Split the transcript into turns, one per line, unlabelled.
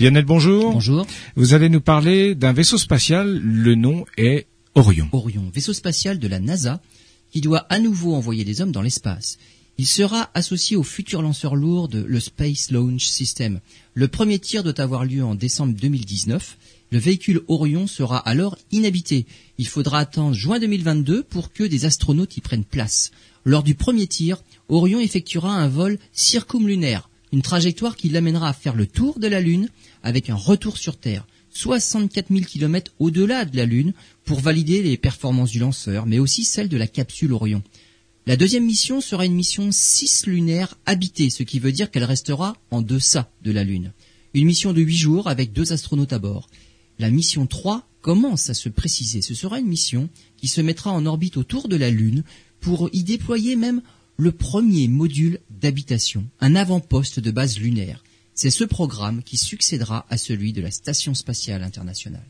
Lionel, bonjour.
Bonjour.
Vous allez nous parler d'un vaisseau spatial. Le nom est Orion.
Orion, vaisseau spatial de la NASA qui doit à nouveau envoyer des hommes dans l'espace. Il sera associé au futur lanceur lourd de le Space Launch System. Le premier tir doit avoir lieu en décembre 2019. Le véhicule Orion sera alors inhabité. Il faudra attendre juin 2022 pour que des astronautes y prennent place. Lors du premier tir, Orion effectuera un vol circumlunaire, une trajectoire qui l'amènera à faire le tour de la Lune avec un retour sur Terre. 64 000 km au-delà de la Lune pour valider les performances du lanceur, mais aussi celles de la capsule Orion. La deuxième mission sera une mission cislunaire habitée, ce qui veut dire qu'elle restera en deçà de la Lune. Une mission de huit jours avec deux astronautes à bord. La mission 3 commence à se préciser. Ce sera une mission qui se mettra en orbite autour de la Lune pour y déployer même le premier module d'habitation, un avant-poste de base lunaire. C'est ce programme qui succédera à celui de la Station spatiale internationale.